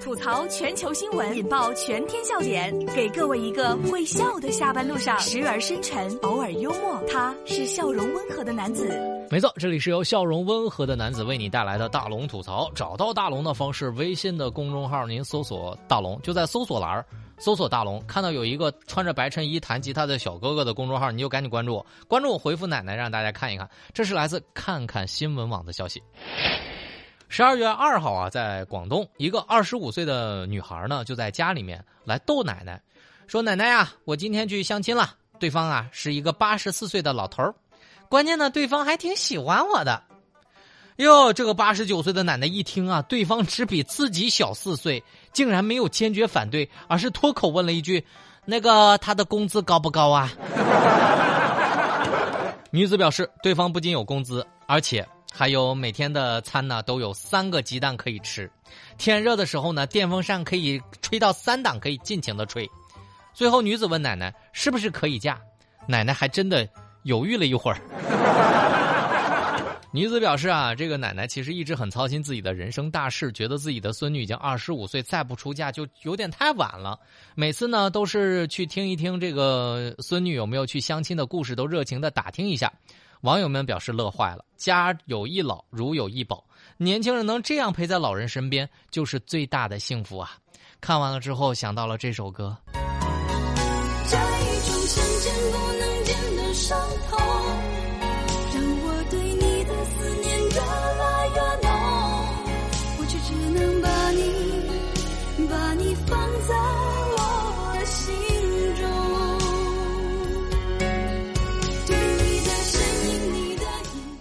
吐槽全球新闻，引爆全天笑点，给各位一个会笑的下班路上，时而深沉，偶尔幽默。他是笑容温和的男子。没错，这里是由笑容温和的男子为你带来的大龙吐槽。找到大龙的方式，微信的公众号您搜索“大龙”，就在搜索栏搜索“大龙”，看到有一个穿着白衬衣弹吉他的小哥哥的公众号，你就赶紧关注我，关注我回复“奶奶”，让大家看一看。这是来自看看新闻网的消息。十二月二号啊，在广东，一个二十五岁的女孩呢，就在家里面来逗奶奶，说：“奶奶呀，我今天去相亲了，对方啊是一个八十四岁的老头儿，关键呢，对方还挺喜欢我的。”哟，这个八十九岁的奶奶一听啊，对方只比自己小四岁，竟然没有坚决反对，而是脱口问了一句：“那个他的工资高不高啊？” 女子表示，对方不仅有工资，而且。还有每天的餐呢，都有三个鸡蛋可以吃。天热的时候呢，电风扇可以吹到三档，可以尽情的吹。最后，女子问奶奶是不是可以嫁，奶奶还真的犹豫了一会儿。女子表示啊，这个奶奶其实一直很操心自己的人生大事，觉得自己的孙女已经二十五岁，再不出嫁就有点太晚了。每次呢，都是去听一听这个孙女有没有去相亲的故事，都热情的打听一下。网友们表示乐坏了，家有一老如有一宝，年轻人能这样陪在老人身边，就是最大的幸福啊！看完了之后，想到了这首歌。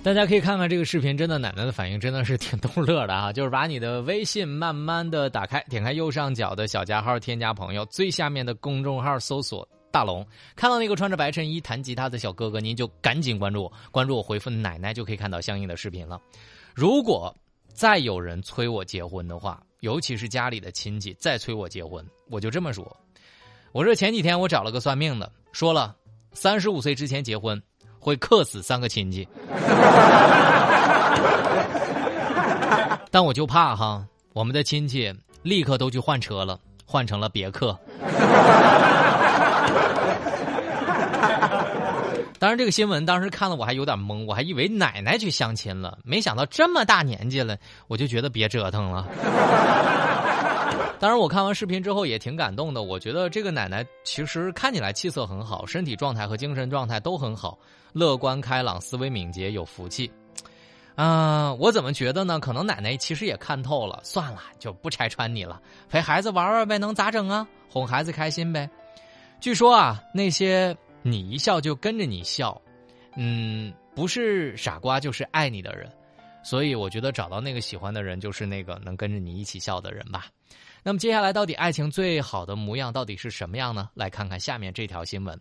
大家可以看看这个视频，真的奶奶的反应真的是挺逗乐的啊！就是把你的微信慢慢的打开，点开右上角的小加号，添加朋友，最下面的公众号搜索大龙，看到那个穿着白衬衣弹吉他的小哥哥，您就赶紧关注我，关注我回复奶奶就可以看到相应的视频了。如果再有人催我结婚的话，尤其是家里的亲戚再催我结婚，我就这么说：我这前几天我找了个算命的，说了三十五岁之前结婚。会克死三个亲戚，但我就怕哈，我们的亲戚立刻都去换车了，换成了别克。当然，这个新闻当时看了我还有点懵，我还以为奶奶去相亲了，没想到这么大年纪了，我就觉得别折腾了。当然，我看完视频之后也挺感动的。我觉得这个奶奶其实看起来气色很好，身体状态和精神状态都很好，乐观开朗，思维敏捷，有福气。啊，我怎么觉得呢？可能奶奶其实也看透了，算了，就不拆穿你了，陪孩子玩玩呗，能咋整啊？哄孩子开心呗。据说啊，那些你一笑就跟着你笑，嗯，不是傻瓜就是爱你的人。所以我觉得找到那个喜欢的人，就是那个能跟着你一起笑的人吧。那么接下来，到底爱情最好的模样到底是什么样呢？来看看下面这条新闻。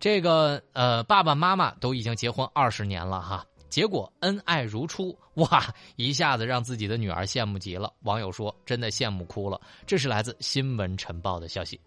这个呃，爸爸妈妈都已经结婚二十年了哈，结果恩爱如初，哇，一下子让自己的女儿羡慕极了。网友说，真的羡慕哭了。这是来自《新闻晨报》的消息。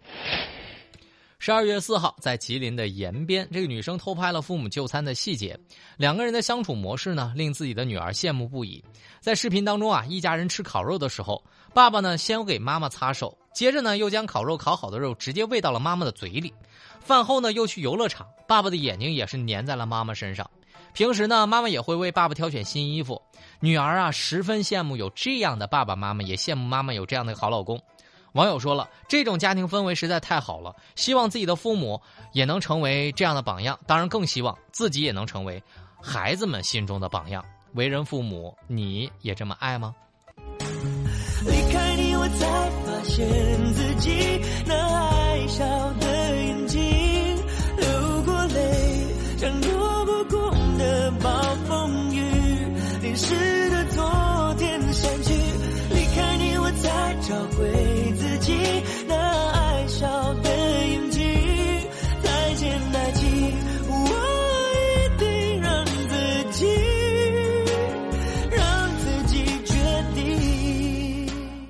十二月四号，在吉林的延边，这个女生偷拍了父母就餐的细节，两个人的相处模式呢，令自己的女儿羡慕不已。在视频当中啊，一家人吃烤肉的时候，爸爸呢先给妈妈擦手，接着呢又将烤肉烤好的肉直接喂到了妈妈的嘴里。饭后呢又去游乐场，爸爸的眼睛也是粘在了妈妈身上。平时呢，妈妈也会为爸爸挑选新衣服。女儿啊十分羡慕有这样的爸爸妈妈，也羡慕妈妈有这样的好老公。网友说了，这种家庭氛围实在太好了，希望自己的父母也能成为这样的榜样，当然更希望自己也能成为孩子们心中的榜样。为人父母，你也这么爱吗？离开你，我才发现自己那爱笑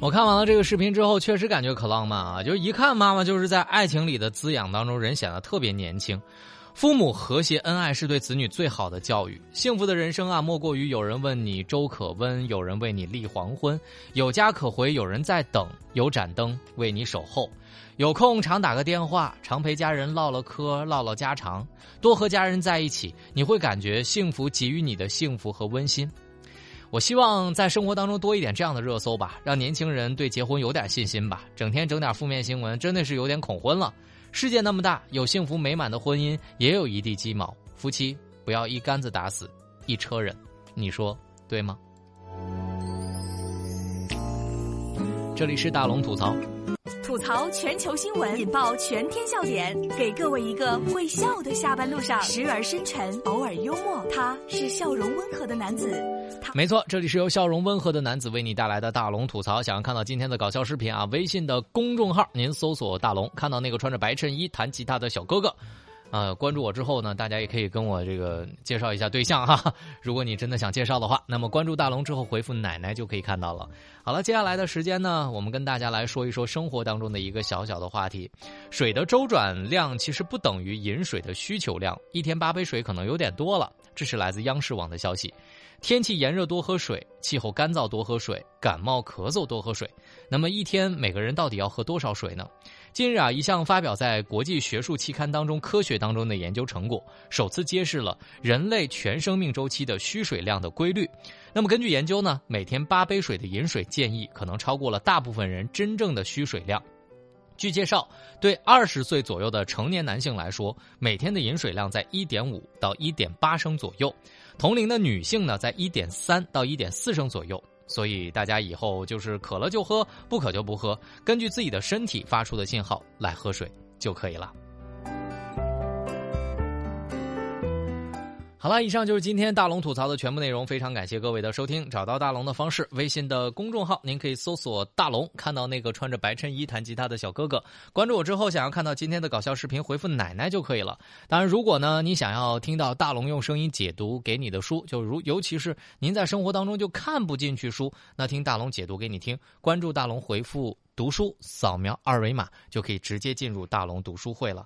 我看完了这个视频之后，确实感觉可浪漫啊！就一看妈妈就是在爱情里的滋养当中，人显得特别年轻。父母和谐恩爱是对子女最好的教育。幸福的人生啊，莫过于有人问你粥可温，有人为你立黄昏，有家可回，有人在等，有盏灯为你守候。有空常打个电话，常陪家人唠唠嗑，唠唠家常，多和家人在一起，你会感觉幸福给予你的幸福和温馨。我希望在生活当中多一点这样的热搜吧，让年轻人对结婚有点信心吧。整天整点负面新闻，真的是有点恐婚了。世界那么大，有幸福美满的婚姻，也有一地鸡毛。夫妻不要一竿子打死一车人，你说对吗？这里是大龙吐槽，吐槽全球新闻，引爆全天笑点，给各位一个会笑的下班路上，时而深沉，偶尔幽默。他是笑容温和的男子。没错，这里是由笑容温和的男子为你带来的大龙吐槽。想要看到今天的搞笑视频啊，微信的公众号您搜索“大龙”，看到那个穿着白衬衣弹吉他的小哥哥。呃，关注我之后呢，大家也可以跟我这个介绍一下对象哈。如果你真的想介绍的话，那么关注大龙之后回复“奶奶”就可以看到了。好了，接下来的时间呢，我们跟大家来说一说生活当中的一个小小的话题：水的周转量其实不等于饮水的需求量，一天八杯水可能有点多了。这是来自央视网的消息。天气炎热多喝水，气候干燥多喝水，感冒咳嗽多喝水。那么一天每个人到底要喝多少水呢？近日啊，一项发表在国际学术期刊当中《科学》当中的研究成果，首次揭示了人类全生命周期的需水量的规律。那么根据研究呢，每天八杯水的饮水建议，可能超过了大部分人真正的需水量。据介绍，对二十岁左右的成年男性来说，每天的饮水量在一点五到一点八升左右；同龄的女性呢，在一点三到一点四升左右。所以大家以后就是渴了就喝，不渴就不喝，根据自己的身体发出的信号来喝水就可以了。好了，以上就是今天大龙吐槽的全部内容。非常感谢各位的收听。找到大龙的方式，微信的公众号，您可以搜索“大龙”，看到那个穿着白衬衣弹吉他的小哥哥。关注我之后，想要看到今天的搞笑视频，回复“奶奶”就可以了。当然，如果呢你想要听到大龙用声音解读给你的书，就如尤其是您在生活当中就看不进去书，那听大龙解读给你听。关注大龙，回复“读书”，扫描二维码就可以直接进入大龙读书会了。